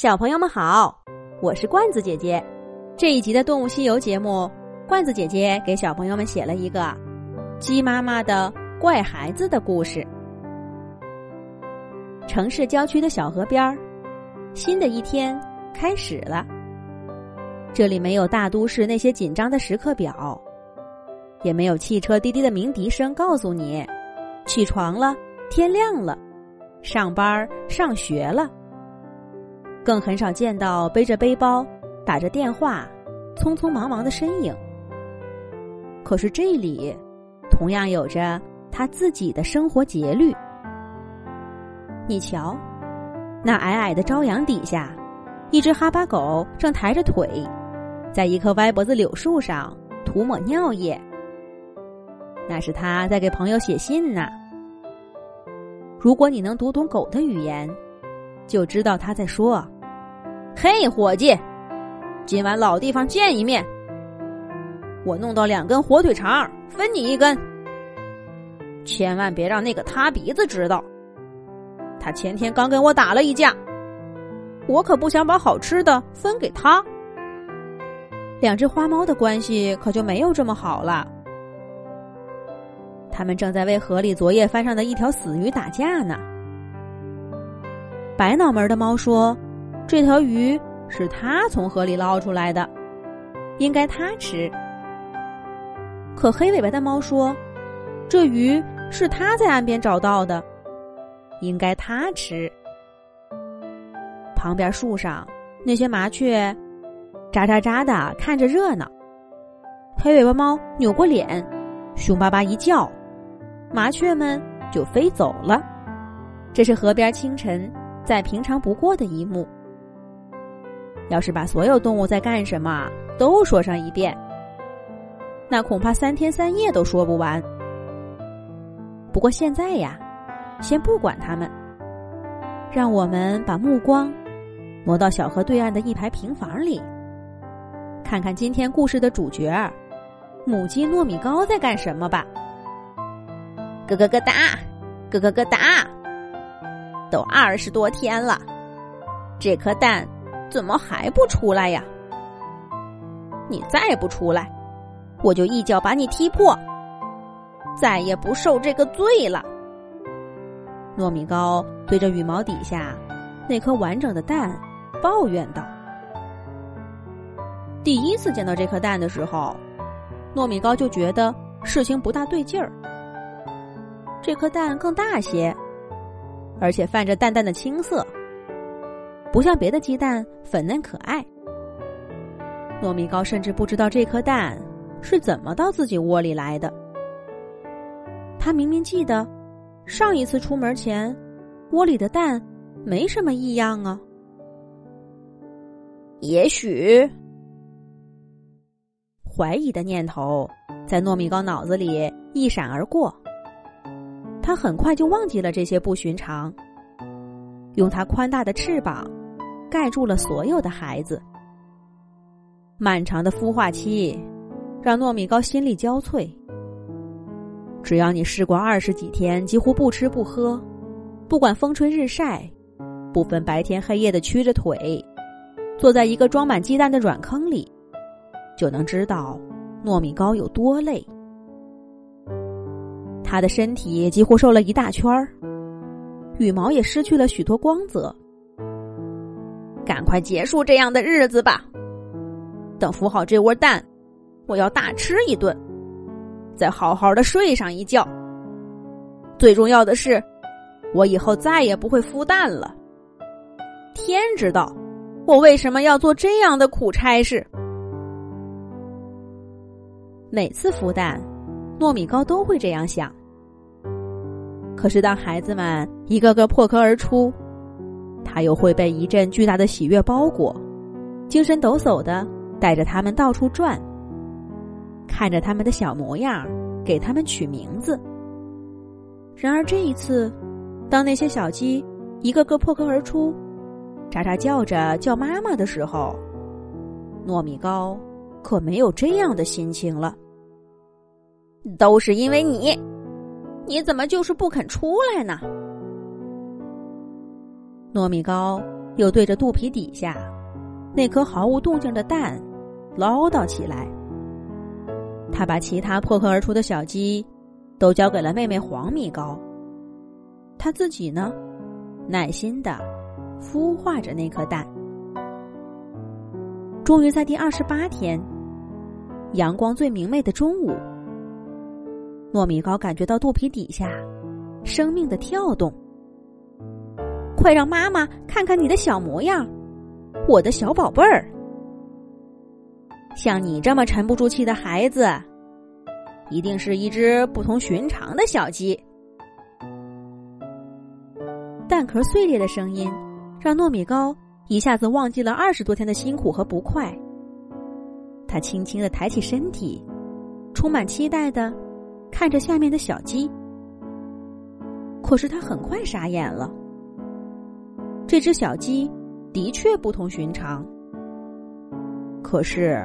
小朋友们好，我是罐子姐姐。这一集的《动物西游》节目，罐子姐姐给小朋友们写了一个鸡妈妈的怪孩子的故事。城市郊区的小河边儿，新的一天开始了。这里没有大都市那些紧张的时刻表，也没有汽车滴滴的鸣笛声告诉你起床了，天亮了，上班上学了。更很少见到背着背包、打着电话、匆匆忙忙的身影。可是这里，同样有着他自己的生活节律。你瞧，那矮矮的朝阳底下，一只哈巴狗正抬着腿，在一棵歪脖子柳树上涂抹尿液。那是他在给朋友写信呢。如果你能读懂狗的语言。就知道他在说：“嘿，伙计，今晚老地方见一面。我弄到两根火腿肠，分你一根。千万别让那个塌鼻子知道。他前天刚跟我打了一架，我可不想把好吃的分给他。两只花猫的关系可就没有这么好了。他们正在为河里昨夜翻上的一条死鱼打架呢。”白脑门的猫说：“这条鱼是他从河里捞出来的，应该他吃。”可黑尾巴的猫说：“这鱼是他在岸边找到的，应该他吃。”旁边树上那些麻雀喳喳喳的看着热闹，黑尾巴猫扭过脸，凶巴巴一叫，麻雀们就飞走了。这是河边清晨。再平常不过的一幕。要是把所有动物在干什么都说上一遍，那恐怕三天三夜都说不完。不过现在呀，先不管他们，让我们把目光挪到小河对岸的一排平房里，看看今天故事的主角母鸡糯米糕在干什么吧。咯咯咯哒，咯咯咯哒。都二十多天了，这颗蛋怎么还不出来呀？你再不出来，我就一脚把你踢破，再也不受这个罪了。糯米糕对着羽毛底下那颗完整的蛋抱怨道：“第一次见到这颗蛋的时候，糯米糕就觉得事情不大对劲儿。这颗蛋更大些。”而且泛着淡淡的青色，不像别的鸡蛋粉嫩可爱。糯米糕甚至不知道这颗蛋是怎么到自己窝里来的。他明明记得，上一次出门前，窝里的蛋没什么异样啊。也许，怀疑的念头在糯米糕脑子里一闪而过。他很快就忘记了这些不寻常，用他宽大的翅膀盖住了所有的孩子。漫长的孵化期让糯米糕心力交瘁。只要你试过二十几天几乎不吃不喝，不管风吹日晒，不分白天黑夜的屈着腿，坐在一个装满鸡蛋的软坑里，就能知道糯米糕有多累。他的身体几乎瘦了一大圈儿，羽毛也失去了许多光泽。赶快结束这样的日子吧！等孵好这窝蛋，我要大吃一顿，再好好的睡上一觉。最重要的是，我以后再也不会孵蛋了。天知道，我为什么要做这样的苦差事。每次孵蛋，糯米糕都会这样想。可是，当孩子们一个个破壳而出，他又会被一阵巨大的喜悦包裹，精神抖擞的带着他们到处转，看着他们的小模样，给他们取名字。然而这一次，当那些小鸡一个个破壳而出，喳喳叫着叫妈妈的时候，糯米糕可没有这样的心情了。都是因为你。你怎么就是不肯出来呢？糯米糕又对着肚皮底下那颗毫无动静的蛋唠叨起来。他把其他破壳而出的小鸡都交给了妹妹黄米糕，他自己呢，耐心的孵化着那颗蛋。终于在第二十八天，阳光最明媚的中午，糯米糕感觉到肚皮底下生命的跳动。快让妈妈看看你的小模样，我的小宝贝儿！像你这么沉不住气的孩子，一定是一只不同寻常的小鸡。蛋壳碎裂的声音，让糯米糕一下子忘记了二十多天的辛苦和不快。他轻轻的抬起身体，充满期待的看着下面的小鸡。可是他很快傻眼了。这只小鸡的确不同寻常，可是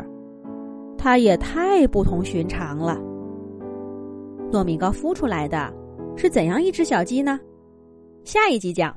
它也太不同寻常了。糯米糕孵出来的是怎样一只小鸡呢？下一集讲。